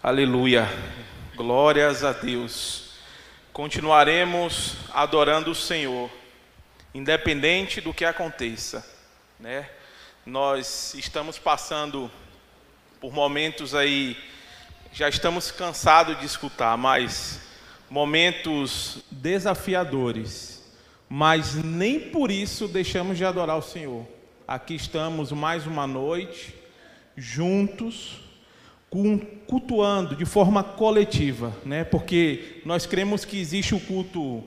Aleluia. Glórias a Deus. Continuaremos adorando o Senhor, independente do que aconteça, né? Nós estamos passando por momentos aí, já estamos cansados de escutar, mas momentos desafiadores, mas nem por isso deixamos de adorar o Senhor. Aqui estamos mais uma noite, juntos, cultuando de forma coletiva, né? porque nós cremos que existe o culto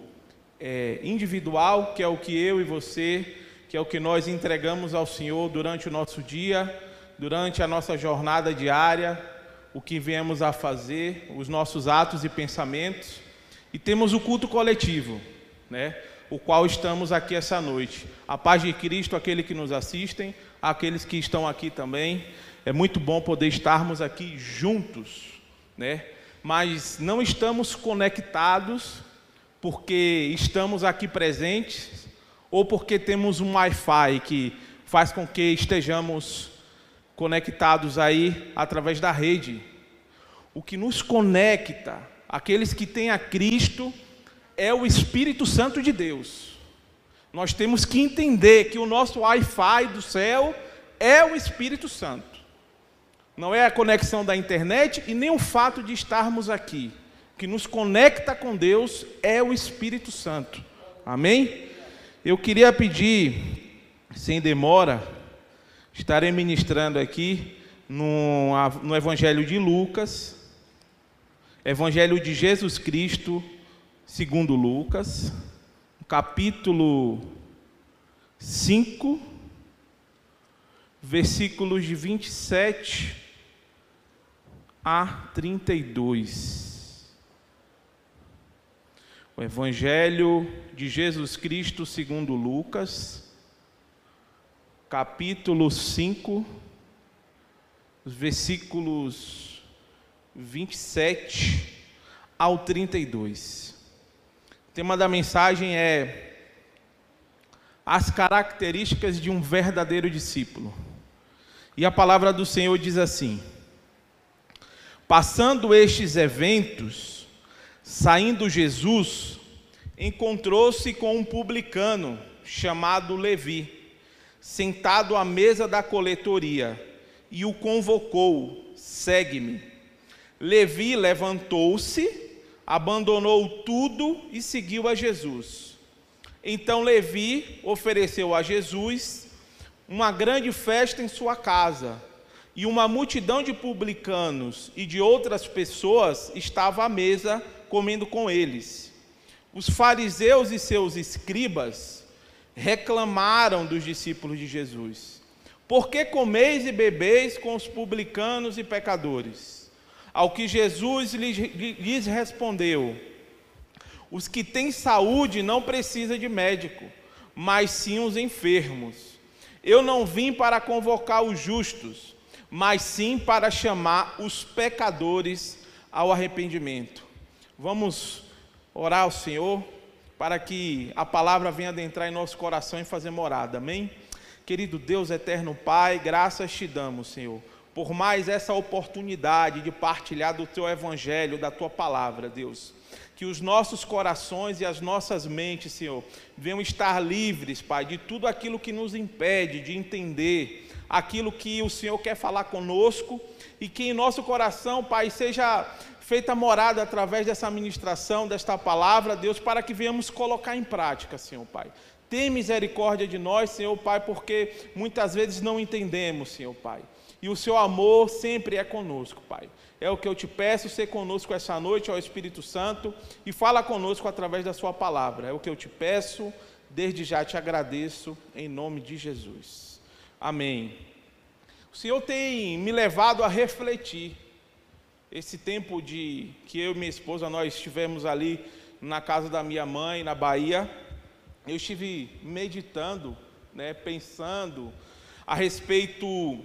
é, individual, que é o que eu e você, que é o que nós entregamos ao Senhor durante o nosso dia, durante a nossa jornada diária, o que viemos a fazer, os nossos atos e pensamentos, e temos o culto coletivo, né? o qual estamos aqui essa noite. A paz de Cristo, aquele que nos assistem, aqueles que estão aqui também. É muito bom poder estarmos aqui juntos, né? Mas não estamos conectados porque estamos aqui presentes ou porque temos um Wi-Fi que faz com que estejamos conectados aí através da rede. O que nos conecta, aqueles que têm a Cristo, é o Espírito Santo de Deus. Nós temos que entender que o nosso Wi-Fi do céu é o Espírito Santo. Não é a conexão da internet e nem o fato de estarmos aqui. O que nos conecta com Deus é o Espírito Santo. Amém? Eu queria pedir, sem demora, estarei ministrando aqui no, no Evangelho de Lucas, Evangelho de Jesus Cristo, segundo Lucas, capítulo 5, versículos de 27 a 32. O Evangelho de Jesus Cristo segundo Lucas, capítulo 5, versículos 27 ao 32. O tema da mensagem é as características de um verdadeiro discípulo. E a palavra do Senhor diz assim: Passando estes eventos, saindo Jesus, encontrou-se com um publicano chamado Levi, sentado à mesa da coletoria, e o convocou: Segue-me. Levi levantou-se, abandonou tudo e seguiu a Jesus. Então Levi ofereceu a Jesus uma grande festa em sua casa e uma multidão de publicanos e de outras pessoas estava à mesa comendo com eles. Os fariseus e seus escribas reclamaram dos discípulos de Jesus: Por que comeis e bebeis com os publicanos e pecadores? Ao que Jesus lhes respondeu: Os que têm saúde não precisam de médico, mas sim os enfermos. Eu não vim para convocar os justos, mas sim para chamar os pecadores ao arrependimento. Vamos orar ao Senhor para que a palavra venha adentrar em nosso coração e fazer morada. Amém? Querido Deus eterno Pai, graças te damos, Senhor, por mais essa oportunidade de partilhar do teu evangelho, da tua palavra, Deus. Que os nossos corações e as nossas mentes, Senhor, venham estar livres, Pai, de tudo aquilo que nos impede de entender aquilo que o Senhor quer falar conosco e que em nosso coração, Pai, seja feita morada através dessa ministração, desta palavra, Deus, para que venhamos colocar em prática, Senhor Pai. Tem misericórdia de nós, Senhor Pai, porque muitas vezes não entendemos, Senhor Pai. E o seu amor sempre é conosco, Pai. É o que eu te peço, ser conosco essa noite, ao Espírito Santo, e fala conosco através da sua palavra. É o que eu te peço, desde já te agradeço, em nome de Jesus. Amém. O Senhor tem me levado a refletir. Esse tempo de que eu e minha esposa nós estivemos ali na casa da minha mãe, na Bahia, eu estive meditando, né, pensando a respeito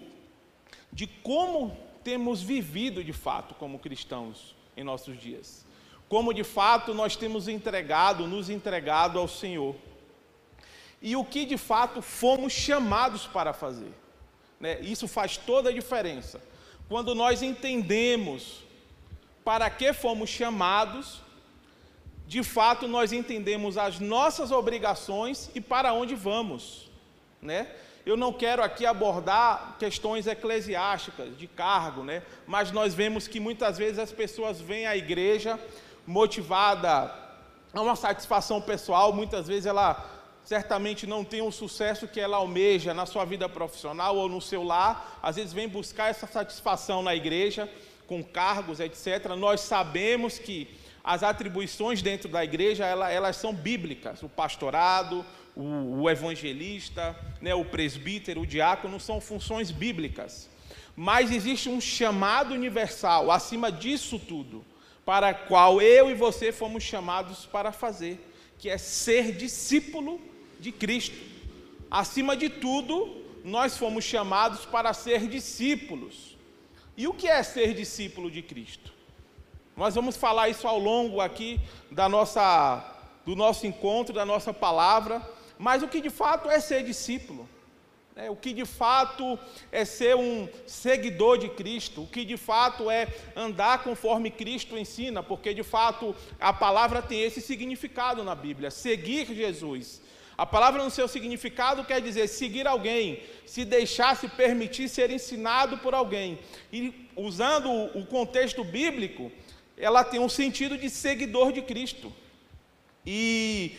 de como temos vivido de fato como cristãos em nossos dias. Como de fato nós temos entregado, nos entregado ao Senhor e o que de fato fomos chamados para fazer. Né? Isso faz toda a diferença. Quando nós entendemos para que fomos chamados, de fato nós entendemos as nossas obrigações e para onde vamos, né? Eu não quero aqui abordar questões eclesiásticas de cargo, né? Mas nós vemos que muitas vezes as pessoas vêm à igreja motivada a uma satisfação pessoal, muitas vezes ela certamente não tem o sucesso que ela almeja na sua vida profissional ou no seu lar, às vezes vem buscar essa satisfação na igreja, com cargos, etc. Nós sabemos que as atribuições dentro da igreja, elas, elas são bíblicas, o pastorado, o, o evangelista, né, o presbítero, o diácono, são funções bíblicas. Mas existe um chamado universal, acima disso tudo, para qual eu e você fomos chamados para fazer, que é ser discípulo de Cristo. Acima de tudo, nós fomos chamados para ser discípulos. E o que é ser discípulo de Cristo? Nós vamos falar isso ao longo aqui da nossa, do nosso encontro, da nossa palavra, mas o que de fato é ser discípulo? É, o que de fato é ser um seguidor de Cristo, o que de fato é andar conforme Cristo ensina, porque de fato a palavra tem esse significado na Bíblia, seguir Jesus, a palavra, no seu significado, quer dizer seguir alguém, se deixar se permitir ser ensinado por alguém. E usando o contexto bíblico, ela tem um sentido de seguidor de Cristo. E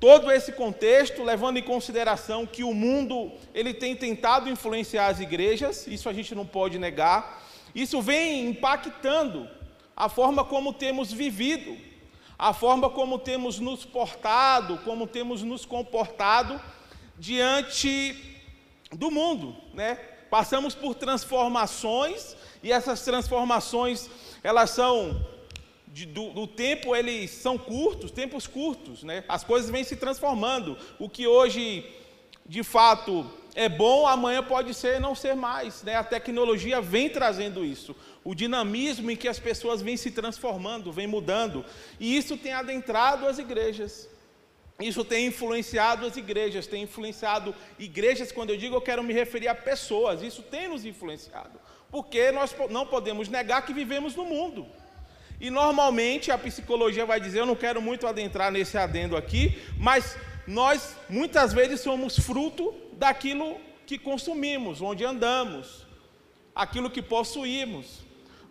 todo esse contexto, levando em consideração que o mundo ele tem tentado influenciar as igrejas, isso a gente não pode negar. Isso vem impactando a forma como temos vivido a forma como temos nos portado, como temos nos comportado diante do mundo, né? Passamos por transformações e essas transformações elas são de, do, do, tempo eles são curtos, tempos curtos, né? As coisas vêm se transformando. O que hoje de fato é bom, amanhã pode ser não ser mais. Né? A tecnologia vem trazendo isso. O dinamismo em que as pessoas vêm se transformando, vem mudando. E isso tem adentrado as igrejas. Isso tem influenciado as igrejas, tem influenciado igrejas, quando eu digo eu quero me referir a pessoas, isso tem nos influenciado. Porque nós não podemos negar que vivemos no mundo. E normalmente a psicologia vai dizer, eu não quero muito adentrar nesse adendo aqui, mas nós muitas vezes somos fruto daquilo que consumimos, onde andamos, aquilo que possuímos.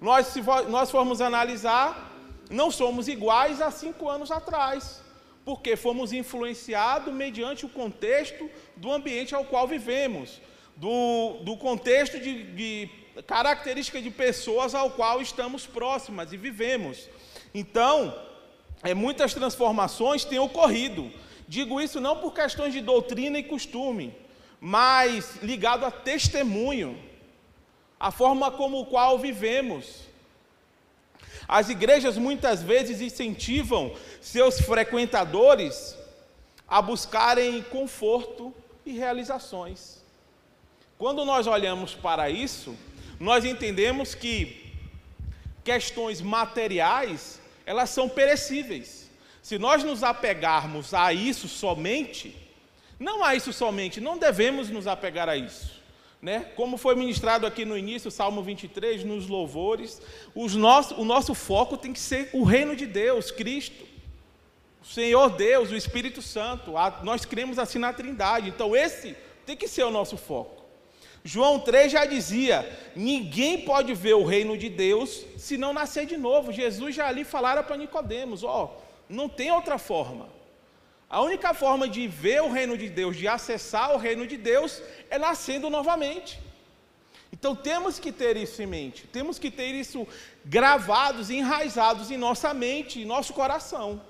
Nós, se nós formos analisar, não somos iguais há cinco anos atrás, porque fomos influenciados mediante o contexto do ambiente ao qual vivemos, do, do contexto de, de característica de pessoas ao qual estamos próximas e vivemos. Então, é, muitas transformações têm ocorrido. Digo isso não por questões de doutrina e costume, mas ligado a testemunho, a forma como o qual vivemos. As igrejas muitas vezes incentivam seus frequentadores a buscarem conforto e realizações. Quando nós olhamos para isso, nós entendemos que questões materiais, elas são perecíveis. Se nós nos apegarmos a isso somente, não a isso somente, não devemos nos apegar a isso. Né? Como foi ministrado aqui no início, Salmo 23, nos louvores, nosso, o nosso foco tem que ser o reino de Deus, Cristo, o Senhor Deus, o Espírito Santo. A, nós cremos assim na Trindade, então esse tem que ser o nosso foco. João 3 já dizia: ninguém pode ver o reino de Deus se não nascer de novo. Jesus já ali falara para Nicodemos: ó, oh, não tem outra forma. A única forma de ver o reino de Deus, de acessar o reino de Deus, é nascendo novamente. Então temos que ter isso em mente, temos que ter isso gravados, enraizados em nossa mente, em nosso coração.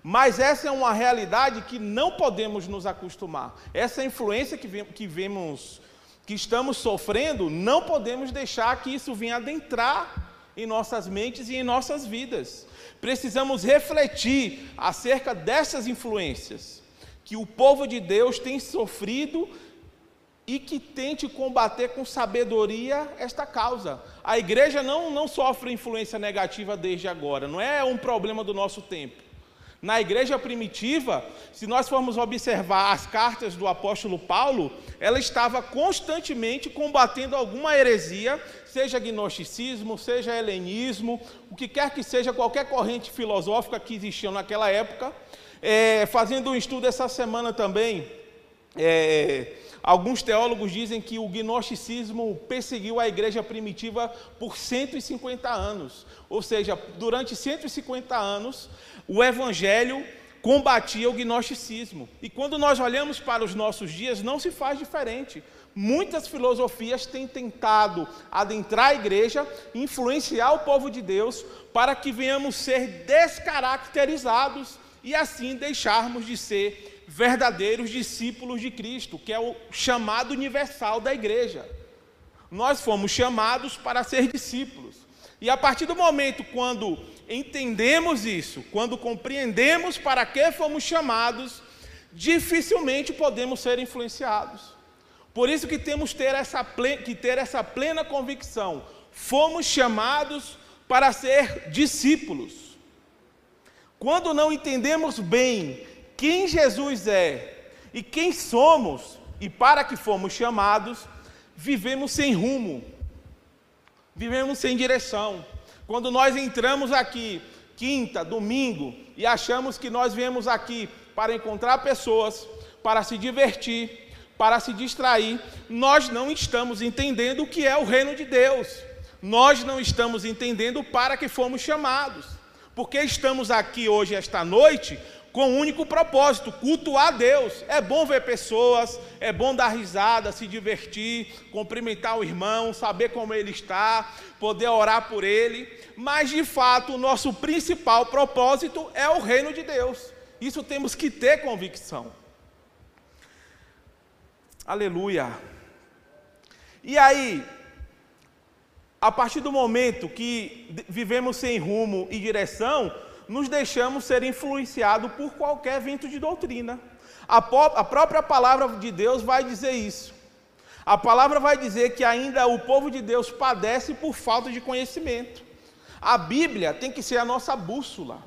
Mas essa é uma realidade que não podemos nos acostumar. Essa influência que, que vemos, que estamos sofrendo, não podemos deixar que isso venha adentrar em nossas mentes e em nossas vidas precisamos refletir acerca dessas influências que o povo de Deus tem sofrido e que tente combater com sabedoria esta causa. A igreja não, não sofre influência negativa desde agora, não é um problema do nosso tempo. Na igreja primitiva, se nós formos observar as cartas do apóstolo Paulo, ela estava constantemente combatendo alguma heresia, seja gnosticismo, seja helenismo, o que quer que seja, qualquer corrente filosófica que existia naquela época. É, fazendo um estudo essa semana também, é, alguns teólogos dizem que o gnosticismo perseguiu a igreja primitiva por 150 anos. Ou seja, durante 150 anos, o evangelho combatia o gnosticismo. E quando nós olhamos para os nossos dias, não se faz diferente. Muitas filosofias têm tentado adentrar a igreja, influenciar o povo de Deus, para que venhamos ser descaracterizados e assim deixarmos de ser verdadeiros discípulos de Cristo, que é o chamado universal da igreja. Nós fomos chamados para ser discípulos. E a partir do momento quando entendemos isso, quando compreendemos para que fomos chamados, dificilmente podemos ser influenciados. Por isso que temos ter essa que ter essa plena convicção. Fomos chamados para ser discípulos. Quando não entendemos bem quem Jesus é e quem somos e para que fomos chamados, vivemos sem rumo, vivemos sem direção. Quando nós entramos aqui, quinta, domingo, e achamos que nós viemos aqui para encontrar pessoas, para se divertir, para se distrair, nós não estamos entendendo o que é o reino de Deus. Nós não estamos entendendo para que fomos chamados. Porque estamos aqui hoje, esta noite, com um único propósito: cultuar a Deus. É bom ver pessoas, é bom dar risada, se divertir, cumprimentar o irmão, saber como ele está, poder orar por ele. Mas, de fato, o nosso principal propósito é o reino de Deus. Isso temos que ter convicção. Aleluia. E aí, a partir do momento que vivemos sem rumo e direção, nos deixamos ser influenciados por qualquer vento de doutrina. A, a, própria palavra de Deus vai dizer isso. A palavra vai dizer que ainda o povo de Deus padece por falta de conhecimento. A Bíblia tem que ser a nossa bússola.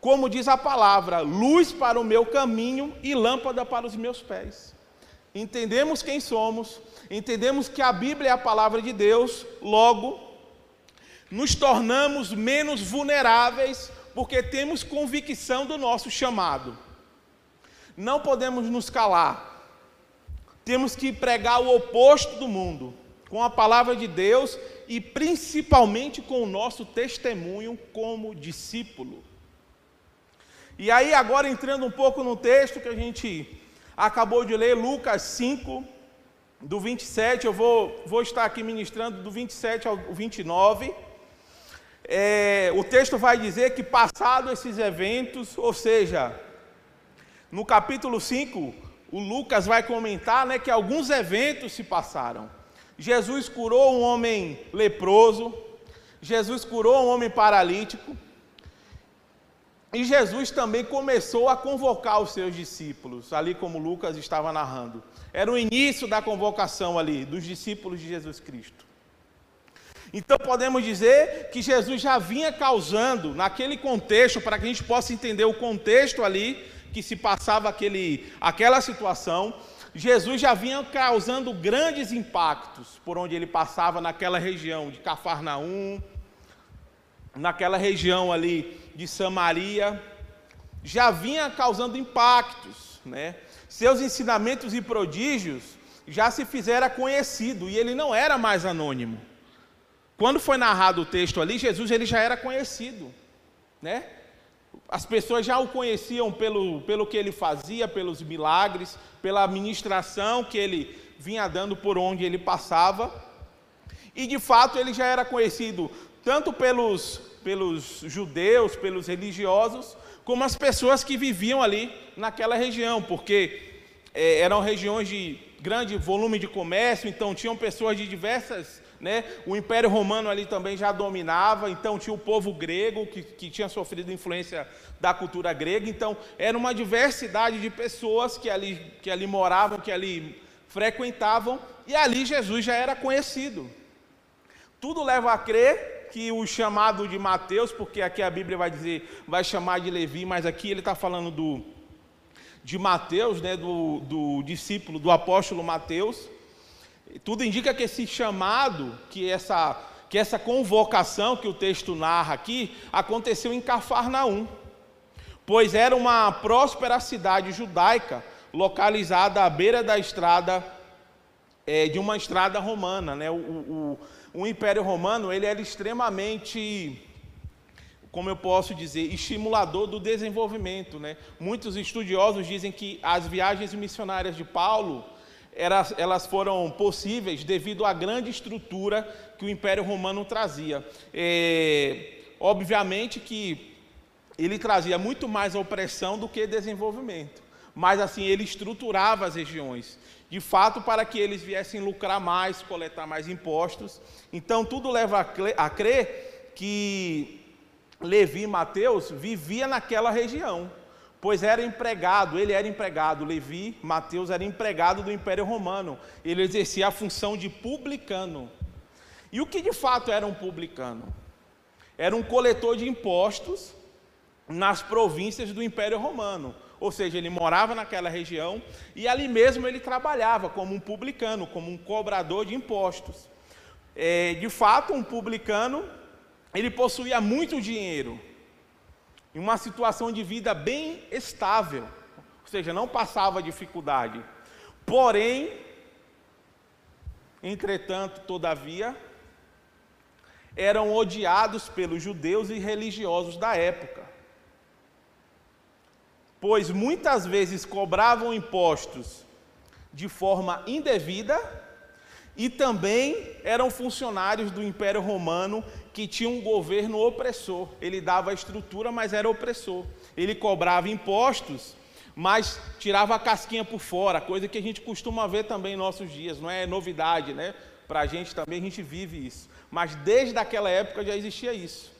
Como diz a palavra, luz para o meu caminho e lâmpada para os meus pés entendemos quem somos, entendemos que a Bíblia é a palavra de Deus, logo, nos tornamos menos vulneráveis porque temos convicção do nosso chamado. Não podemos nos calar. Temos que pregar o oposto do mundo, com a palavra de Deus e principalmente com o nosso testemunho como discípulo. E aí, agora entrando um pouco no texto que a gente acabou de ler Lucas 5, do 27, eu vou, vou estar aqui ministrando do 27 ao 29. É, o texto vai dizer que, passado esses eventos, ou seja, no capítulo 5, o Lucas vai comentar né, que alguns eventos se passaram. Jesus curou um homem leproso, Jesus curou um homem paralítico, e Jesus também começou a convocar os seus discípulos, ali como Lucas estava narrando. Era o início da convocação ali dos discípulos de Jesus Cristo. Então podemos dizer que Jesus já vinha causando, naquele contexto, para que a gente possa entender o contexto ali que se passava aquele, aquela situação, Jesus já vinha causando grandes impactos por onde ele passava naquela região de Cafarnaum, naquela região ali de Samaria, já vinha causando impactos, né? Seus ensinamentos e prodígios já se fizeram conhecido e ele não era mais anônimo. Quando foi narrado o texto ali, Jesus ele já era conhecido, né? As pessoas já o conheciam pelo, pelo que ele fazia, pelos milagres, pela administração que ele vinha dando por onde ele passava. E de fato ele já era conhecido tanto pelos, pelos judeus, pelos religiosos, como as pessoas que viviam ali naquela região, porque é, eram regiões de grande volume de comércio, então tinham pessoas de diversas. Né? O Império Romano ali também já dominava, então tinha o povo grego que, que tinha sofrido influência da cultura grega, então era uma diversidade de pessoas que ali, que ali moravam, que ali frequentavam, e ali Jesus já era conhecido. Tudo leva a crer que o chamado de Mateus, porque aqui a Bíblia vai dizer, vai chamar de Levi, mas aqui ele está falando do, de Mateus, né, do, do discípulo, do apóstolo Mateus. Tudo indica que esse chamado, que essa, que essa convocação que o texto narra aqui, aconteceu em Cafarnaum, pois era uma próspera cidade judaica, localizada à beira da estrada, é, de uma estrada romana. Né? O, o, o Império Romano ele era extremamente como eu posso dizer, estimulador do desenvolvimento. Né? Muitos estudiosos dizem que as viagens missionárias de Paulo elas, elas foram possíveis devido à grande estrutura que o Império Romano trazia. É, obviamente que ele trazia muito mais opressão do que desenvolvimento, mas assim ele estruturava as regiões, de fato para que eles viessem lucrar mais, coletar mais impostos. Então tudo leva a crer que Levi e Mateus vivia naquela região, pois era empregado, ele era empregado, Levi, Mateus era empregado do Império Romano. Ele exercia a função de publicano. E o que de fato era um publicano? Era um coletor de impostos nas províncias do Império Romano. Ou seja, ele morava naquela região e ali mesmo ele trabalhava como um publicano, como um cobrador de impostos. É, de fato, um publicano ele possuía muito dinheiro, em uma situação de vida bem estável, ou seja, não passava dificuldade. Porém, entretanto, todavia, eram odiados pelos judeus e religiosos da época, pois muitas vezes cobravam impostos de forma indevida e também eram funcionários do Império Romano que tinham um governo opressor. Ele dava a estrutura, mas era opressor. Ele cobrava impostos, mas tirava a casquinha por fora, coisa que a gente costuma ver também em nossos dias, não é novidade, né? Para a gente também, a gente vive isso. Mas desde aquela época já existia isso.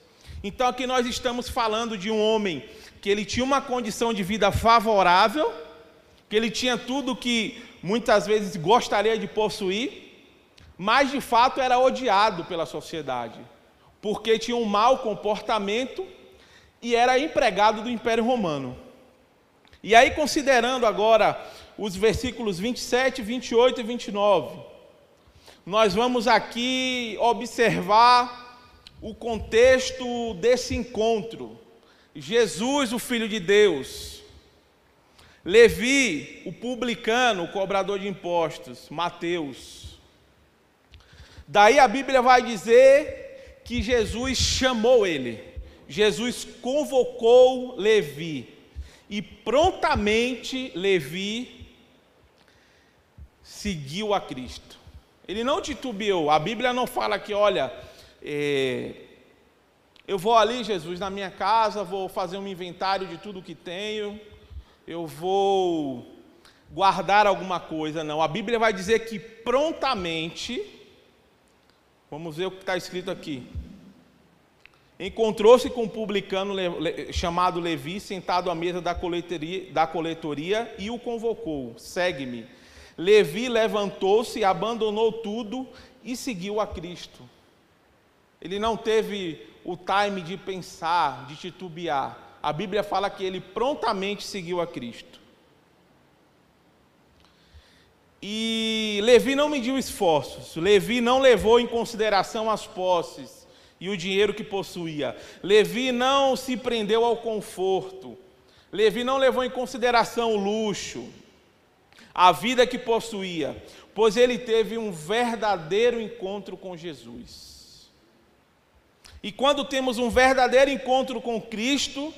Então aqui nós estamos falando de um homem que ele tinha uma condição de vida favorável, que ele tinha tudo que muitas vezes gostaria de possuir, mas de fato era odiado pela sociedade, porque tinha um mau comportamento e era empregado do Império Romano. E aí, considerando agora os versículos 27, 28 e 29, nós vamos aqui observar o contexto desse encontro. Jesus, o Filho de Deus, Levi, o publicano, o cobrador de impostos, Mateus, Daí a Bíblia vai dizer que Jesus chamou ele, Jesus convocou Levi, e prontamente Levi seguiu a Cristo. Ele não titubeou, a Bíblia não fala que, olha, é, eu vou ali, Jesus, na minha casa, vou fazer um inventário de tudo que tenho, eu vou guardar alguma coisa, não. A Bíblia vai dizer que prontamente Vamos ver o que está escrito aqui. Encontrou-se com um publicano chamado Levi, sentado à mesa da coletoria, da coletoria e o convocou: segue-me. Levi levantou-se, abandonou tudo e seguiu a Cristo. Ele não teve o time de pensar, de titubear. A Bíblia fala que ele prontamente seguiu a Cristo. E Levi não mediu esforços, Levi não levou em consideração as posses e o dinheiro que possuía, Levi não se prendeu ao conforto, Levi não levou em consideração o luxo, a vida que possuía, pois ele teve um verdadeiro encontro com Jesus. E quando temos um verdadeiro encontro com Cristo,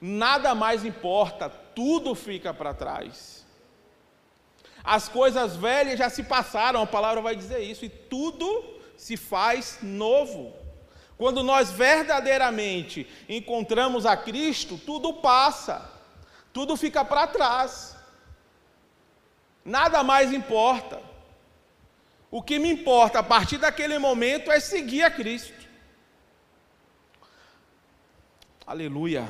nada mais importa, tudo fica para trás. As coisas velhas já se passaram, a palavra vai dizer isso, e tudo se faz novo. Quando nós verdadeiramente encontramos a Cristo, tudo passa, tudo fica para trás, nada mais importa. O que me importa a partir daquele momento é seguir a Cristo. Aleluia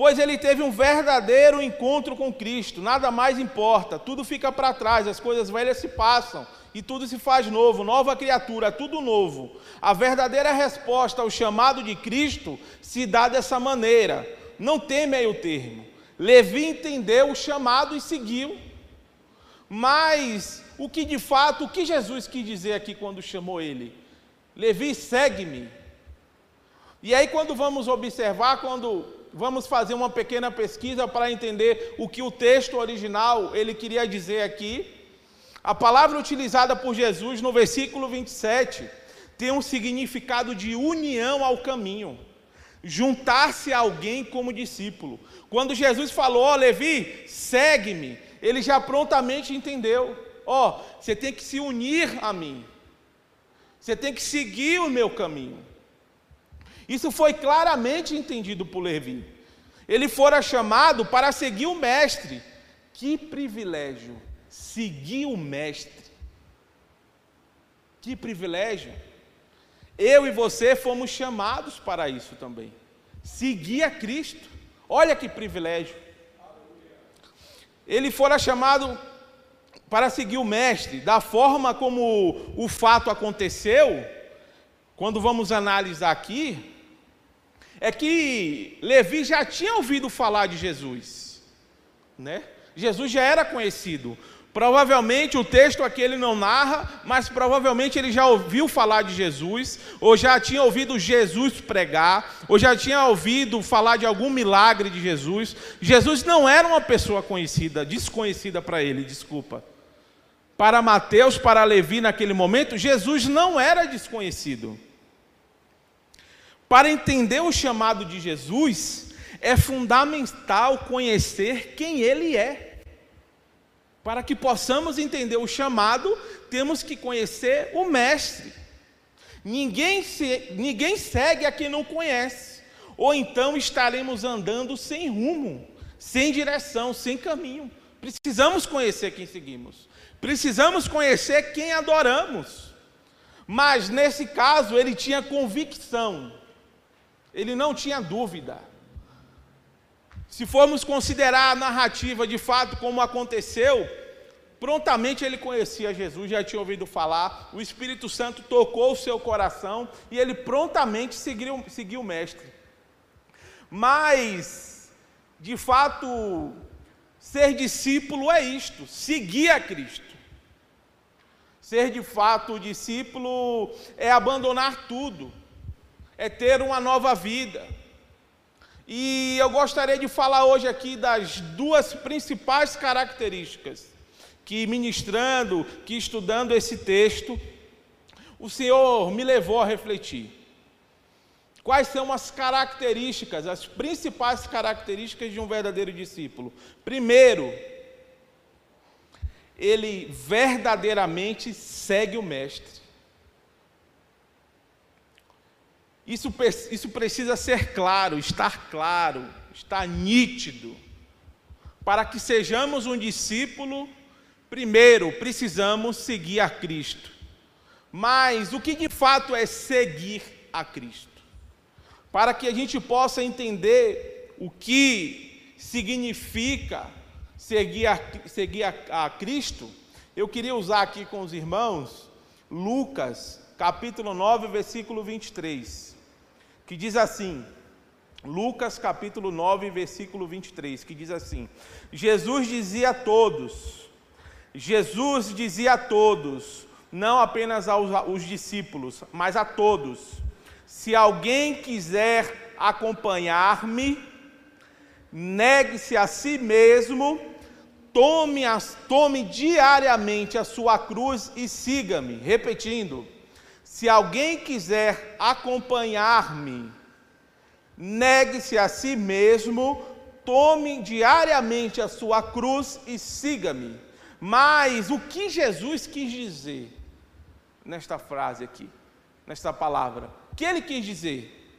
pois ele teve um verdadeiro encontro com Cristo, nada mais importa, tudo fica para trás, as coisas velhas se passam e tudo se faz novo, nova criatura, tudo novo. A verdadeira resposta ao chamado de Cristo se dá dessa maneira, não tem meio termo. Levi entendeu o chamado e seguiu. Mas o que de fato, o que Jesus quis dizer aqui quando chamou ele? Levi, segue-me. E aí, quando vamos observar, quando vamos fazer uma pequena pesquisa para entender o que o texto original ele queria dizer aqui, a palavra utilizada por Jesus no versículo 27 tem um significado de união ao caminho, juntar-se a alguém como discípulo. Quando Jesus falou, ó oh, Levi, segue-me, ele já prontamente entendeu: ó, oh, você tem que se unir a mim, você tem que seguir o meu caminho. Isso foi claramente entendido por Levi. Ele fora chamado para seguir o Mestre. Que privilégio seguir o Mestre. Que privilégio. Eu e você fomos chamados para isso também. Seguir a Cristo. Olha que privilégio. Ele fora chamado para seguir o Mestre, da forma como o fato aconteceu, quando vamos analisar aqui, é que Levi já tinha ouvido falar de Jesus, né? Jesus já era conhecido. Provavelmente o texto aqui ele não narra, mas provavelmente ele já ouviu falar de Jesus, ou já tinha ouvido Jesus pregar, ou já tinha ouvido falar de algum milagre de Jesus. Jesus não era uma pessoa conhecida, desconhecida para ele, desculpa. Para Mateus, para Levi naquele momento, Jesus não era desconhecido. Para entender o chamado de Jesus, é fundamental conhecer quem ele é. Para que possamos entender o chamado, temos que conhecer o Mestre. Ninguém, se, ninguém segue a quem não conhece, ou então estaremos andando sem rumo, sem direção, sem caminho. Precisamos conhecer quem seguimos, precisamos conhecer quem adoramos. Mas nesse caso, ele tinha convicção ele não tinha dúvida. Se formos considerar a narrativa de fato como aconteceu, prontamente ele conhecia Jesus, já tinha ouvido falar, o Espírito Santo tocou o seu coração e ele prontamente seguiu, seguiu o Mestre. Mas, de fato, ser discípulo é isto, seguir a Cristo. Ser de fato discípulo é abandonar tudo é ter uma nova vida. E eu gostaria de falar hoje aqui das duas principais características que, ministrando, que estudando esse texto, o Senhor me levou a refletir. Quais são as características, as principais características de um verdadeiro discípulo? Primeiro, ele verdadeiramente segue o Mestre. Isso, isso precisa ser claro, estar claro, estar nítido. Para que sejamos um discípulo, primeiro precisamos seguir a Cristo. Mas o que de fato é seguir a Cristo? Para que a gente possa entender o que significa seguir a, seguir a, a Cristo, eu queria usar aqui com os irmãos Lucas, capítulo 9, versículo 23 que diz assim, Lucas capítulo 9, versículo 23, que diz assim: Jesus dizia a todos, Jesus dizia a todos, não apenas aos, aos discípulos, mas a todos: se alguém quiser acompanhar-me, negue-se a si mesmo, tome, as, tome diariamente a sua cruz e siga-me. Repetindo, se alguém quiser acompanhar-me, negue-se a si mesmo, tome diariamente a sua cruz e siga-me. Mas o que Jesus quis dizer nesta frase aqui, nesta palavra? O que ele quis dizer?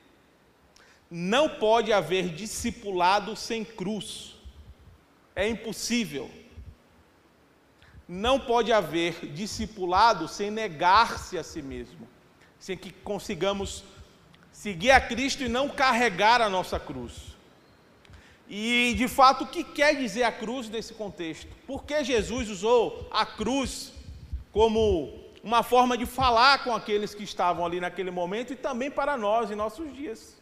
Não pode haver discipulado sem cruz. É impossível. Não pode haver discipulado sem negar-se a si mesmo, sem que consigamos seguir a Cristo e não carregar a nossa cruz. E de fato, o que quer dizer a cruz nesse contexto? Por que Jesus usou a cruz como uma forma de falar com aqueles que estavam ali naquele momento e também para nós em nossos dias?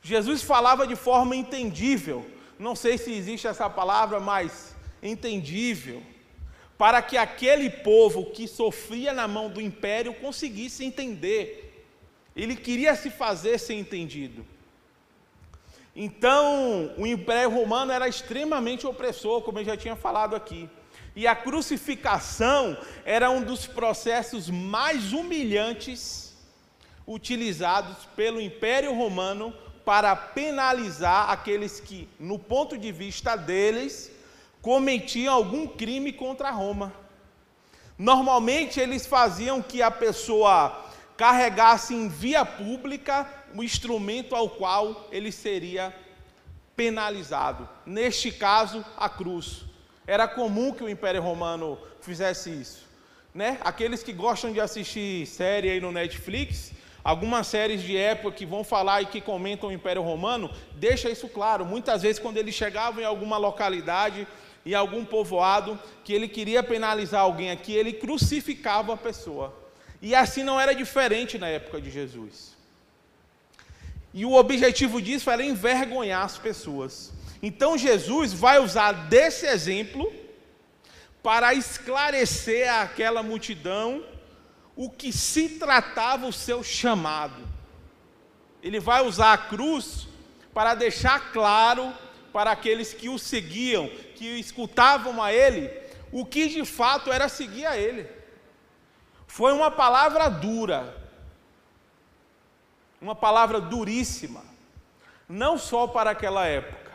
Jesus falava de forma entendível, não sei se existe essa palavra, mas entendível para que aquele povo que sofria na mão do império conseguisse entender. Ele queria se fazer ser entendido. Então, o Império Romano era extremamente opressor, como eu já tinha falado aqui. E a crucificação era um dos processos mais humilhantes utilizados pelo Império Romano para penalizar aqueles que, no ponto de vista deles, cometiam algum crime contra Roma. Normalmente eles faziam que a pessoa carregasse em via pública o instrumento ao qual ele seria penalizado. Neste caso, a cruz. Era comum que o Império Romano fizesse isso. Né? Aqueles que gostam de assistir série aí no Netflix, algumas séries de época que vão falar e que comentam o Império Romano, deixa isso claro. Muitas vezes, quando eles chegavam em alguma localidade, em algum povoado, que ele queria penalizar alguém aqui, ele crucificava a pessoa. E assim não era diferente na época de Jesus. E o objetivo disso era envergonhar as pessoas. Então Jesus vai usar desse exemplo para esclarecer àquela multidão o que se tratava o seu chamado. Ele vai usar a cruz para deixar claro para aqueles que o seguiam, que escutavam a ele, o que de fato era seguir a ele. Foi uma palavra dura, uma palavra duríssima, não só para aquela época.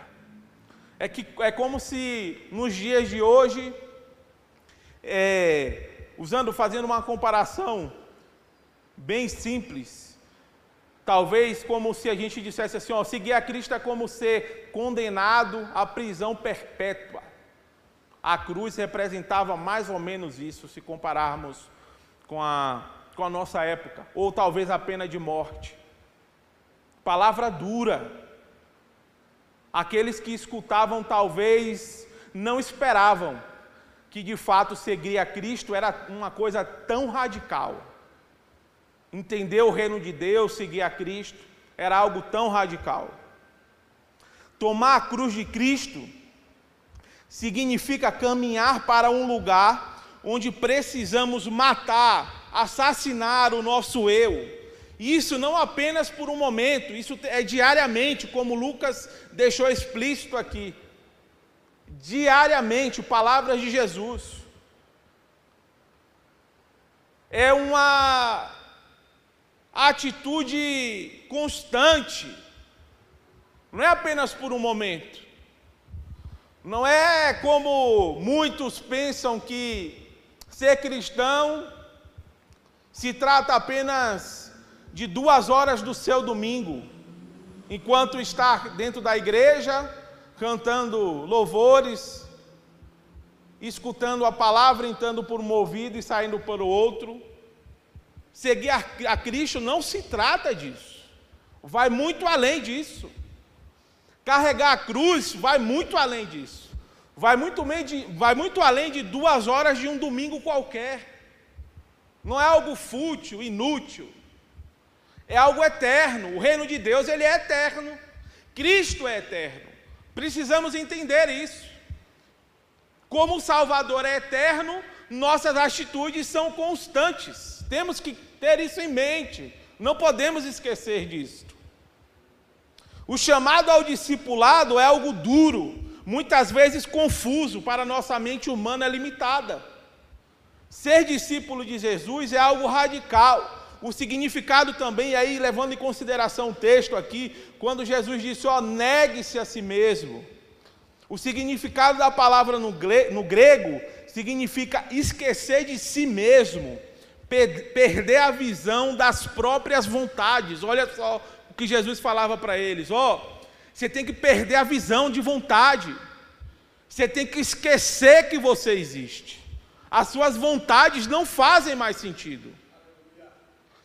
É, que, é como se nos dias de hoje, é, usando, fazendo uma comparação bem simples, talvez como se a gente dissesse assim: ó, seguir a Cristo é como ser condenado à prisão perpétua. A cruz representava mais ou menos isso, se compararmos com a, com a nossa época, ou talvez a pena de morte palavra dura. Aqueles que escutavam talvez não esperavam que de fato seguir a Cristo era uma coisa tão radical. Entender o reino de Deus, seguir a Cristo, era algo tão radical. Tomar a cruz de Cristo significa caminhar para um lugar onde precisamos matar, assassinar o nosso eu, isso não apenas por um momento, isso é diariamente, como Lucas deixou explícito aqui. Diariamente, palavras de Jesus. É uma atitude constante, não é apenas por um momento. Não é como muitos pensam que ser cristão se trata apenas de duas horas do seu domingo, enquanto está dentro da igreja, cantando louvores, escutando a palavra, entrando por um ouvido e saindo por outro. Seguir a, Cristo não se trata disso, vai muito além disso. Carregar a cruz vai muito além disso. Vai muito, de, vai muito além de duas horas de um domingo qualquer. Não é algo fútil, inútil é algo eterno. O reino de Deus, ele é eterno. Cristo é eterno. Precisamos entender isso. Como o Salvador é eterno, nossas atitudes são constantes. Temos que ter isso em mente. Não podemos esquecer disso. O chamado ao discipulado é algo duro, muitas vezes confuso para nossa mente humana limitada. Ser discípulo de Jesus é algo radical o significado também, aí levando em consideração o texto aqui, quando Jesus disse, ó, negue-se a si mesmo. O significado da palavra no, grego significa esquecer de si mesmo, perder a visão das próprias vontades. Olha só o que Jesus falava para eles: ó, você tem que perder a visão de vontade, você tem que esquecer que você existe. As suas vontades não fazem mais sentido.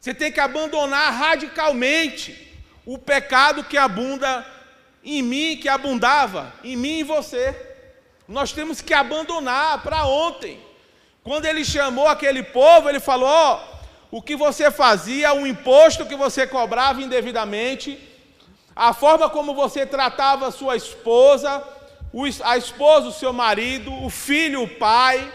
Você tem que abandonar radicalmente o pecado que abunda em mim, que abundava em mim e em você. Nós temos que abandonar para ontem. Quando ele chamou aquele povo, ele falou: ó, o que você fazia, o imposto que você cobrava indevidamente, a forma como você tratava sua esposa, a esposa, o seu marido, o filho, o pai,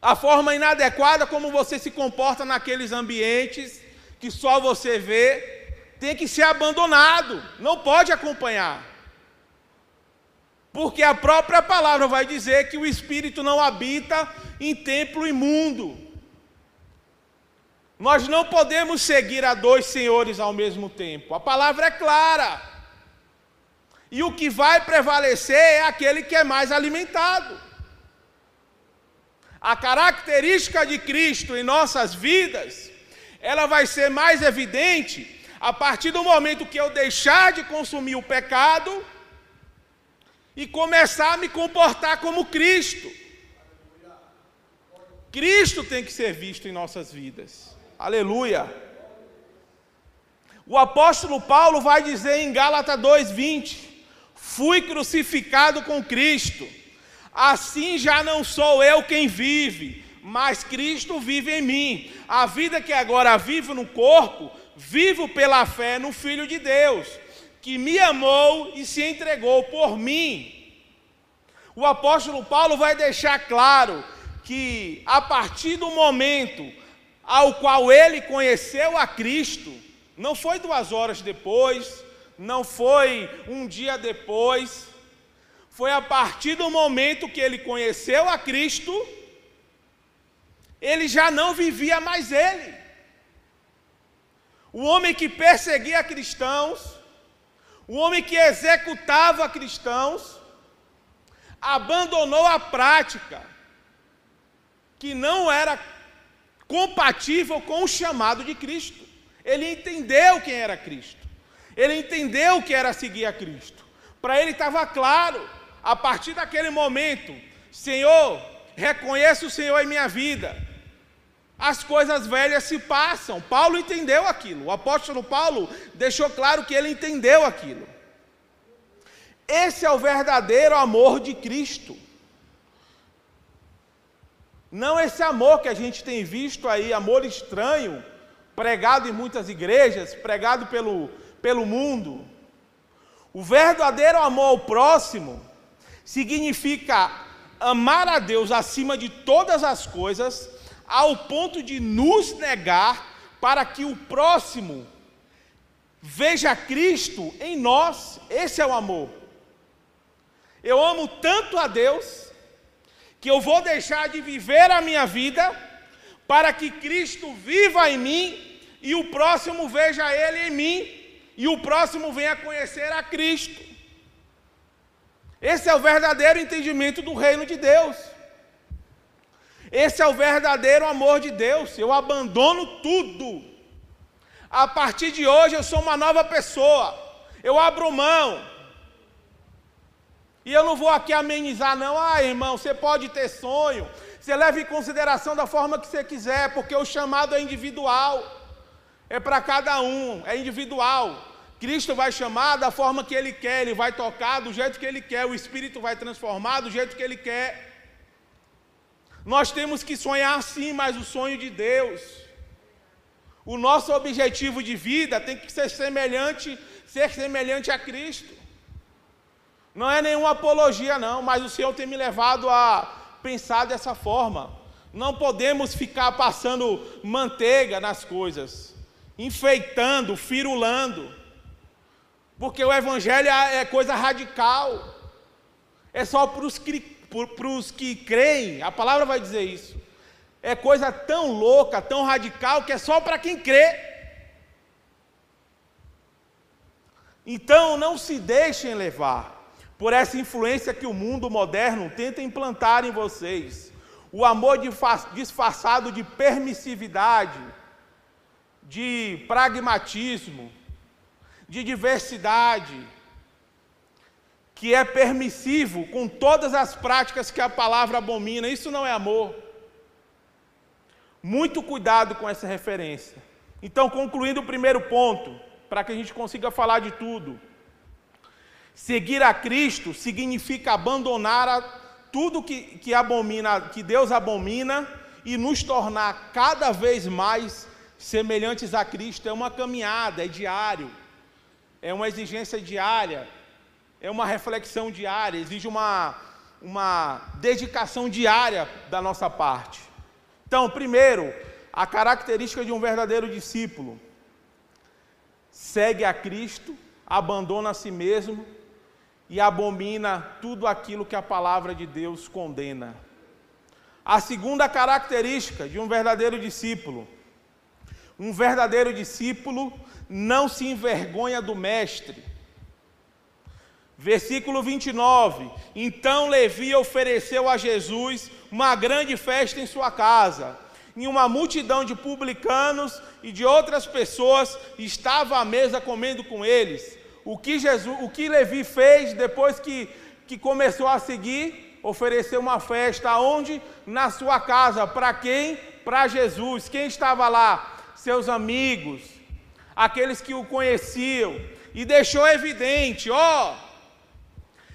A forma inadequada como você se comporta naqueles ambientes que só você vê, tem que ser abandonado, não pode acompanhar. Porque a própria palavra vai dizer que o espírito não habita em templo imundo. Nós não podemos seguir a dois senhores ao mesmo tempo. A palavra é clara. E o que vai prevalecer é aquele que é mais alimentado. A característica de Cristo em nossas vidas, ela vai ser mais evidente a partir do momento que eu deixar de consumir o pecado e começar a me comportar como Cristo. Cristo tem que ser visto em nossas vidas. Aleluia. O apóstolo Paulo vai dizer em Gálatas 2:20: Fui crucificado com Cristo. Assim já não sou eu quem vive, mas Cristo vive em mim. A vida que agora vivo no corpo, vivo pela fé no Filho de Deus, que me amou e se entregou por mim. O apóstolo Paulo vai deixar claro que a partir do momento ao qual ele conheceu a Cristo, não foi duas horas depois, não foi um dia depois, foi a partir do momento que ele conheceu a Cristo, ele já não vivia mais ele. O homem que perseguia cristãos, o homem que executava cristãos, abandonou a prática que não era compatível com o chamado de Cristo. Ele entendeu quem era Cristo. Ele entendeu que era seguir a Cristo. Para ele estava claro, a partir daquele momento, Senhor, reconheço o Senhor em minha vida. As coisas velhas se passam. Paulo entendeu aquilo. O apóstolo Paulo deixou claro que ele entendeu aquilo. Esse é o verdadeiro amor de Cristo. Não esse amor que a gente tem visto aí, amor estranho, pregado em muitas igrejas, pregado pelo, pelo mundo. O verdadeiro amor ao próximo significa amar a Deus acima de todas as coisas, ao ponto de nos negar para que o próximo veja Cristo em nós. Esse é o amor. Eu amo tanto a Deus que eu vou deixar de viver a minha vida para que Cristo viva em mim e o próximo veja Ele em mim e o próximo venha conhecer a Cristo. Esse é o verdadeiro entendimento do reino de Deus. Esse é o verdadeiro amor de Deus. Eu abandono tudo. A partir de hoje eu sou uma nova pessoa. Eu abro mão. E eu não vou aqui amenizar, não. Ah, irmão, você pode ter sonho. Você leva em consideração da forma que você quiser, porque o chamado é individual. É para cada um, é individual. Cristo vai chamar da forma que Ele quer, Ele vai tocar do jeito que Ele quer, o Espírito vai transformar do jeito que Ele quer. Nós temos que sonhar sim, mas o sonho de Deus. O nosso objetivo de vida tem que ser semelhante, ser semelhante a Cristo. Não é nenhuma apologia, não, mas o Senhor tem me levado a pensar dessa forma. Não podemos ficar passando manteiga nas coisas, enfeitando, firulando. Porque o Evangelho é coisa radical. É só para os que, que creem, a palavra vai dizer isso. É coisa tão louca, tão radical, que é só para quem crê. Então não se deixem levar por essa influência que o mundo moderno tenta implantar em vocês. O amor disfarçado de permissividade, de pragmatismo, de diversidade, que é permissivo com todas as práticas que a palavra abomina. Isso não é amor. Muito cuidado com essa referência. Então, concluindo o primeiro ponto, para que a gente consiga falar de tudo. Seguir a Cristo significa abandonar a, tudo que, que, abomina, que Deus abomina e nos tornar cada vez mais semelhantes a Cristo. É uma caminhada, é diário é uma exigência diária, é uma reflexão diária, exige uma, uma dedicação diária da nossa parte. Então, primeiro, a característica de um verdadeiro discípulo: segue a Cristo, abandona a si mesmo e abomina tudo aquilo que a palavra de Deus condena. A segunda característica de um verdadeiro discípulo: um verdadeiro discípulo não se envergonha do mestre. Versículo 29. Então Levi ofereceu a Jesus uma grande festa em sua casa. E uma multidão de publicanos e de outras pessoas estava à mesa comendo com eles. O que, Jesus, o que Levi fez depois que, que começou a seguir? Ofereceu uma festa aonde? Na sua casa. Para quem? Para Jesus. Quem estava lá? Seus amigos, aqueles que o conheciam. E deixou evidente: ó,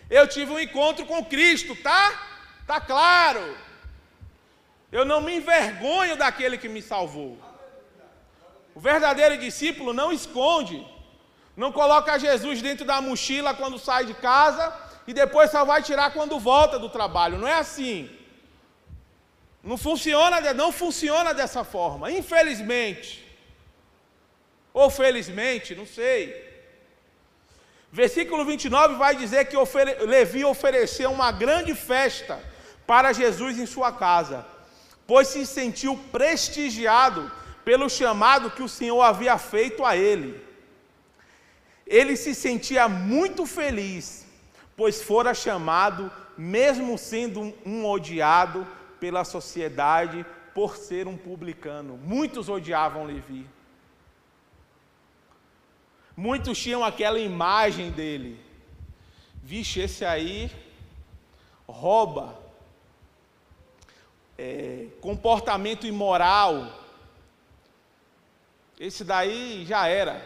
eu tive um encontro com Cristo, tá? Tá claro. Eu não me envergonho daquele que me salvou. O verdadeiro discípulo não esconde, não coloca Jesus dentro da mochila quando sai de casa e depois só vai tirar quando volta do trabalho. Não é assim. Não funciona, não funciona dessa forma, infelizmente. Ou felizmente, não sei. Versículo 29 vai dizer que Levi ofereceu uma grande festa para Jesus em sua casa pois se sentiu prestigiado pelo chamado que o Senhor havia feito a ele. Ele se sentia muito feliz, pois fora chamado, mesmo sendo um odiado pela sociedade, por ser um publicano. Muitos odiavam Levi. Muitos tinham aquela imagem dele. Vixe, esse aí rouba, é, comportamento imoral, esse daí já era.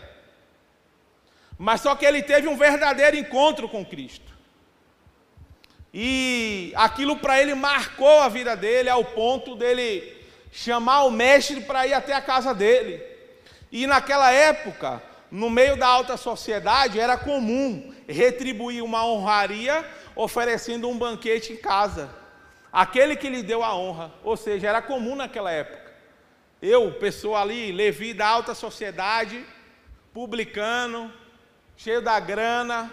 Mas só que ele teve um verdadeiro encontro com Cristo. E aquilo para ele marcou a vida dele ao ponto dele chamar o mestre para ir até a casa dele. E naquela época, no meio da alta sociedade, era comum retribuir uma honraria oferecendo um banquete em casa aquele que lhe deu a honra, ou seja, era comum naquela época. Eu, pessoa ali, Levi da alta sociedade, publicano, cheio da grana,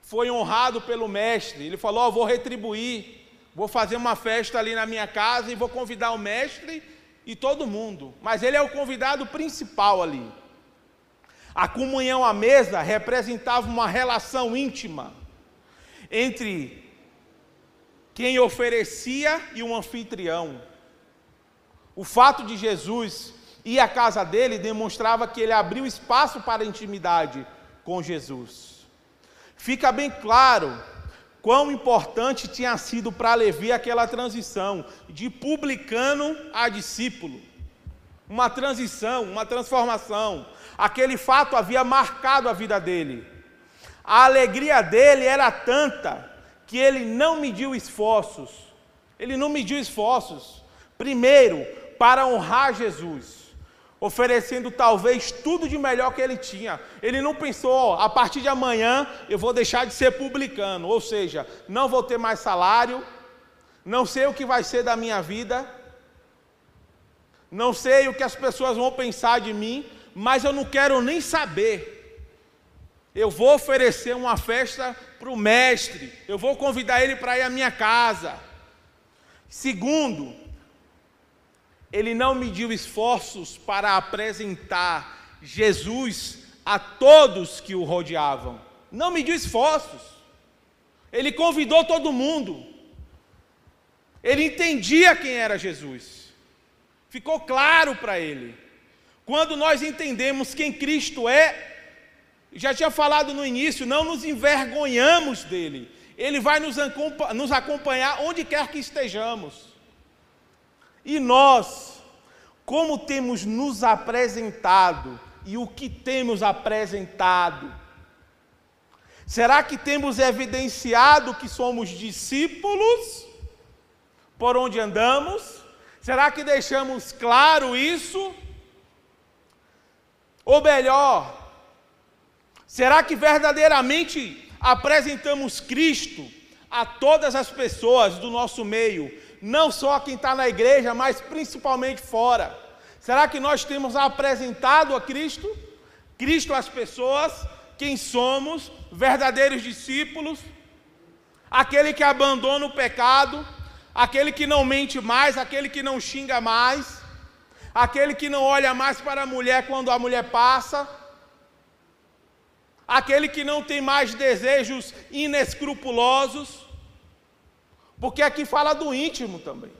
foi honrado pelo mestre. Ele falou: oh, vou retribuir, vou fazer uma festa ali na minha casa e vou convidar o mestre e todo mundo. Mas ele é o convidado principal ali. A comunhão à mesa representava uma relação íntima entre quem oferecia e um anfitrião. O fato de Jesus ir à casa dele demonstrava que ele abriu espaço para intimidade com Jesus. Fica bem claro quão importante tinha sido para Levi aquela transição de publicano a discípulo. Uma transição, uma transformação. Aquele fato havia marcado a vida dele. A alegria dele era tanta que ele não mediu esforços. Ele não mediu esforços. Primeiro, para honrar Jesus, oferecendo talvez tudo de melhor que ele tinha. Ele não pensou, a partir de amanhã eu vou deixar de ser publicano, ou seja, não vou ter mais salário, não sei o que vai ser da minha vida, não sei o que as pessoas vão pensar de mim, mas eu não quero nem saber. Eu vou oferecer uma festa para o mestre, eu vou convidar ele para ir à minha casa. Segundo, ele não mediu esforços para apresentar Jesus a todos que o rodeavam. Não mediu esforços. Ele convidou todo mundo. Ele entendia quem era Jesus. Ficou claro para ele. Quando nós entendemos quem Cristo é, já tinha falado no início, não nos envergonhamos dele. Ele vai nos, acompanhar onde quer que estejamos. E nós, como temos nos apresentado e o que temos apresentado? Será que temos evidenciado que somos discípulos por onde andamos? Será que deixamos claro isso? Ou melhor, Será que verdadeiramente apresentamos Cristo a todas as pessoas do nosso meio, não só a quem está na igreja, mas principalmente fora? Será que nós temos apresentado a Cristo? Cristo às pessoas, quem somos, verdadeiros discípulos, aquele que abandona o pecado, aquele que não mente mais, aquele que não xinga mais, aquele que não olha mais para a mulher quando a mulher passa, aquele que não tem mais desejos inescrupulosos, porque aqui fala do íntimo também.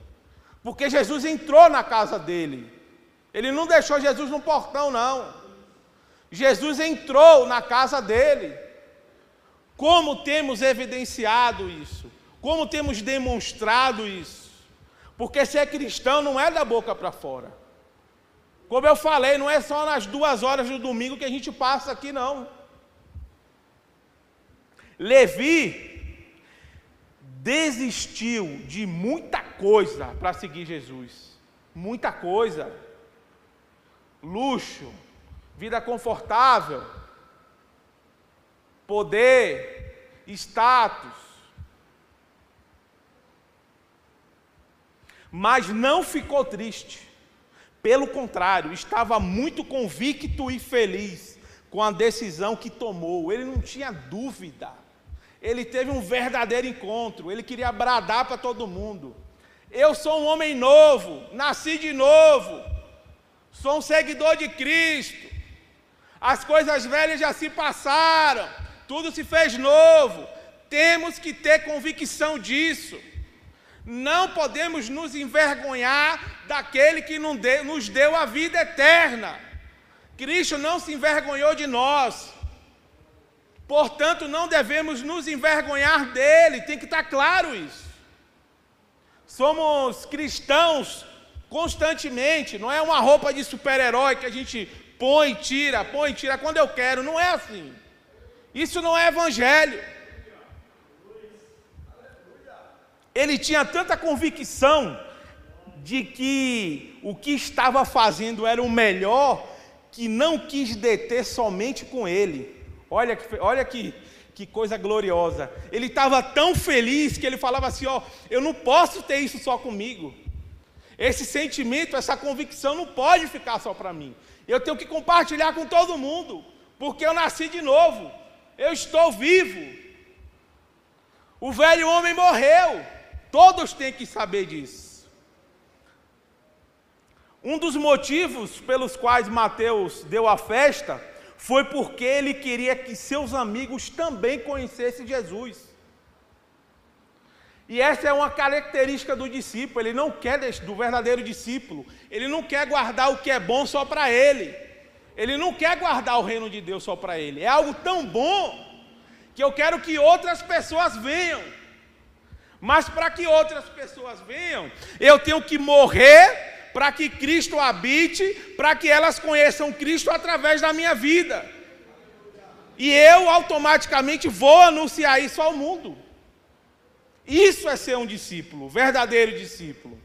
Porque Jesus entrou na casa dele. Ele não deixou Jesus no portão, não. Jesus entrou na casa dele. Como temos evidenciado isso? Como temos demonstrado isso? Porque ser cristão não é da boca para fora. Como eu falei, não é só nas duas horas do domingo que a gente passa aqui, não. Levi desistiu de muita coisa para seguir Jesus. Muita coisa. Luxo, vida confortável, poder, status. Mas não ficou triste. Pelo contrário, estava muito convicto e feliz com a decisão que tomou. Ele não tinha dúvida. Ele teve um verdadeiro encontro. Ele queria bradar para todo mundo. Eu sou um homem novo, nasci de novo. Sou um seguidor de Cristo. As coisas velhas já se passaram, tudo se fez novo. Temos que ter convicção disso. Não podemos nos envergonhar daquele que nos deu a vida eterna. Cristo não se envergonhou de nós. Portanto, não devemos nos envergonhar dele, tem que estar claro isso. Somos cristãos constantemente, não é uma roupa de super-herói que a gente põe, tira, põe, tira quando eu quero, não é assim. Isso não é evangelho. Ele tinha tanta convicção de que o que estava fazendo era o melhor, que não quis deter somente com ele. Olha, olha que, que coisa gloriosa. Ele estava tão feliz que ele falava assim: Ó, eu não posso ter isso só comigo. Esse sentimento, essa convicção não pode ficar só para mim. Eu tenho que compartilhar com todo mundo, porque eu nasci de novo. Eu estou vivo. O velho homem morreu. Todos têm que saber disso. Um dos motivos pelos quais Mateus deu a festa foi porque ele queria que seus amigos também conhecessem Jesus. E essa é uma característica do discípulo, ele não quer do verdadeiro discípulo, ele não quer guardar o que é bom só para ele. Ele não quer guardar o reino de Deus só para ele. É algo tão bom que eu quero que outras pessoas venham. Mas para que outras pessoas venham, eu tenho que morrer para que Cristo habite, para que elas conheçam Cristo através da minha vida. E eu automaticamente vou anunciar isso ao mundo. Isso é ser um discípulo, verdadeiro discípulo.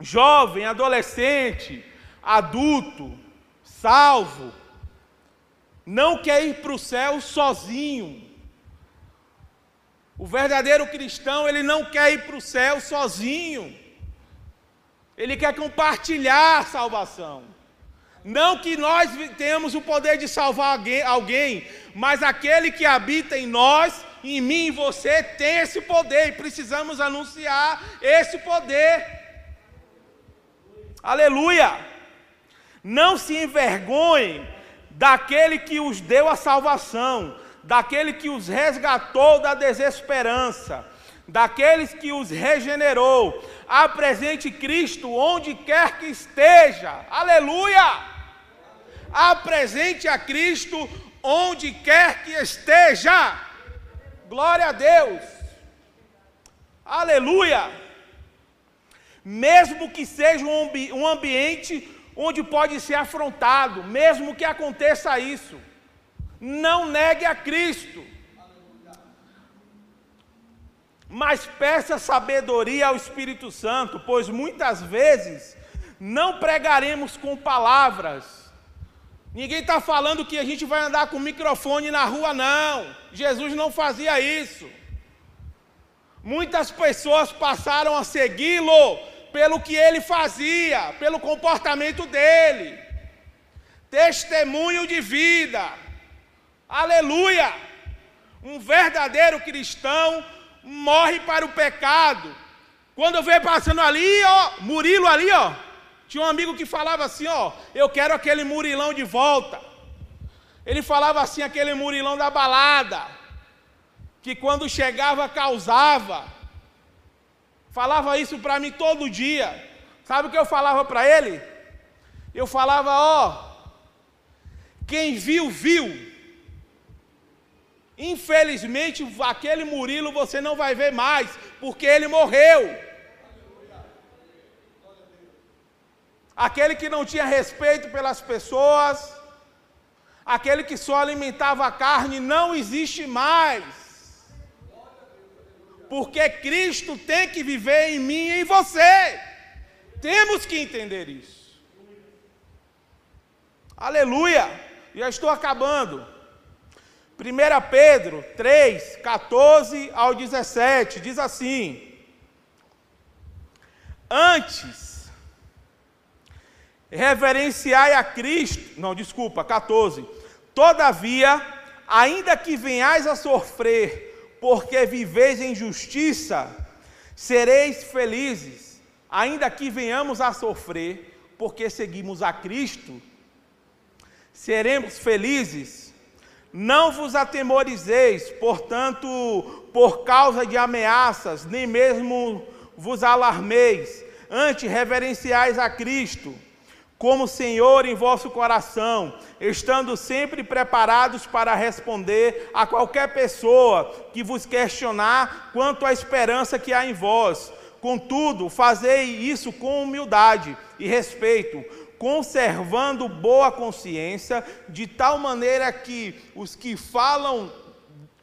Jovem, adolescente, adulto, salvo, não quer ir para o céu sozinho. O verdadeiro cristão, ele não quer ir para o céu sozinho. Ele quer compartilhar a salvação. Não que nós tenhamos o poder de salvar alguém, mas aquele que habita em nós, em mim e você, tem esse poder e precisamos anunciar esse poder. Aleluia! Não se envergonhem daquele que os deu a salvação, daquele que os resgatou da desesperança, daqueles que os regenerou. Apresente Cristo onde quer que esteja. Aleluia! Apresente a Cristo onde quer que esteja. Glória a Deus. Aleluia! Mesmo que seja um, ambi ambiente onde pode ser afrontado, mesmo que aconteça isso, não negue a Cristo mas peça sabedoria ao Espírito Santo, pois muitas vezes não pregaremos com palavras. Ninguém está falando que a gente vai andar com microfone na rua, não. Jesus não fazia isso. Muitas pessoas passaram a segui-lo pelo que ele fazia, pelo comportamento dele. Testemunho de vida. Aleluia! Um verdadeiro cristão morre para o pecado. Quando eu vejo passando ali, ó, Murilo ali, ó, tinha um amigo que falava assim, ó, eu quero aquele Murilão de volta. Ele falava assim, aquele Murilão da balada, que quando chegava causava. Falava isso para mim todo dia. Sabe o que eu falava para ele? Eu falava, ó, quem viu, viu. Infelizmente, aquele Murilo você não vai ver mais, porque ele morreu. Aquele que não tinha respeito pelas pessoas, aquele que só alimentava a carne, não existe mais. Porque Cristo tem que viver em mim e em você. Temos que entender isso. Aleluia! Já estou acabando. 1 Pedro 3, 14 ao 17, diz assim: Antes, reverenciai a Cristo, não, desculpa, 14. Todavia, ainda que venhais a sofrer, porque viveis em justiça, sereis felizes. Ainda que venhamos a sofrer, porque seguimos a Cristo, seremos felizes não vos atemorizeis, portanto, por causa de ameaças, nem mesmo vos alarmeis. Antes, reverenciais a Cristo como Senhor em vosso coração, estando sempre preparados para responder a qualquer pessoa que vos questionar quanto à esperança que há em vós. Contudo, fazei isso com humildade e respeito, conservando boa consciência, de tal maneira que os que falam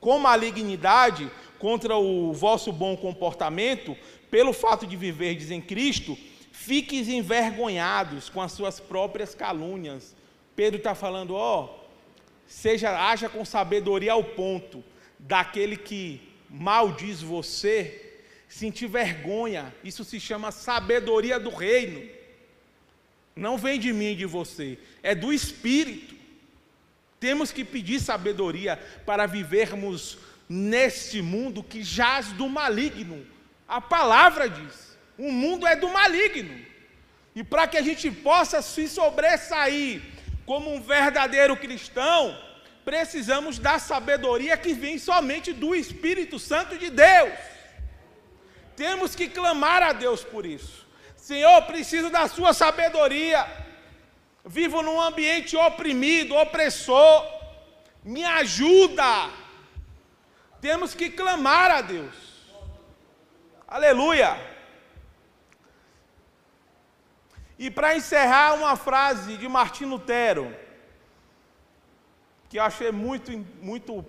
com malignidade contra o vosso bom comportamento, pelo fato de viverdes em Cristo, fiquem envergonhados com as suas próprias calúnias. Pedro está falando, ó, oh, seja, haja com sabedoria ao ponto daquele que maldiz você, sentir vergonha. Isso se chama sabedoria do reino. Não vem de mim e de você, é do Espírito. Temos que pedir sabedoria para vivermos neste mundo que jaz do maligno. A palavra diz: o mundo é do maligno. E para que a gente possa se sobressair como um verdadeiro cristão, precisamos da sabedoria que vem somente do Espírito Santo de Deus. Temos que clamar a Deus por isso. Senhor, preciso da sua sabedoria. Vivo num ambiente oprimido, opressor. Me ajuda. Temos que clamar a Deus. Aleluia. E para encerrar, uma frase de Martim Lutero, que eu achei muito, muito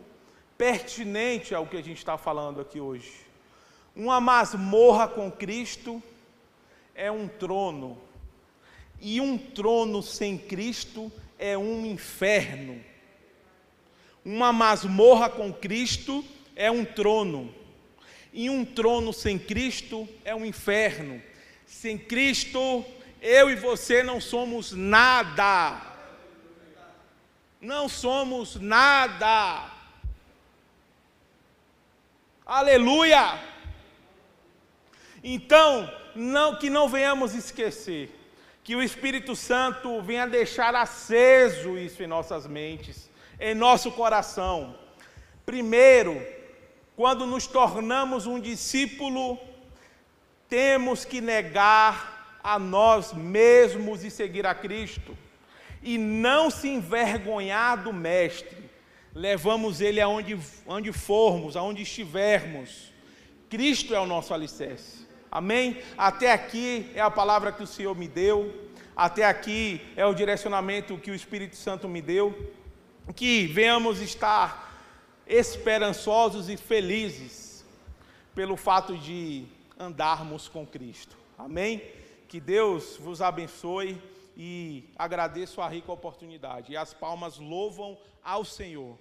pertinente ao que a gente está falando aqui hoje. Uma masmorra com Cristo é um trono, e um trono sem Cristo é um inferno. Uma masmorra com Cristo é um trono, e um trono sem Cristo é um inferno. Sem Cristo, eu e você não somos nada. Não somos nada. Aleluia! Então, não, que não venhamos esquecer que o Espírito Santo venha deixar aceso isso em nossas mentes, em nosso coração. Primeiro, quando nos tornamos um discípulo, temos que negar a nós mesmos e seguir a Cristo, e não se envergonhar do Mestre. Levamos ele aonde, onde formos, aonde estivermos. Cristo é o nosso alicerce. Amém? Até aqui é a palavra que o Senhor me deu, até aqui é o direcionamento que o Espírito Santo me deu. Que venhamos estar esperançosos e felizes pelo fato de andarmos com Cristo. Amém? Que Deus vos abençoe e agradeço a rica oportunidade. E as palmas louvam ao Senhor.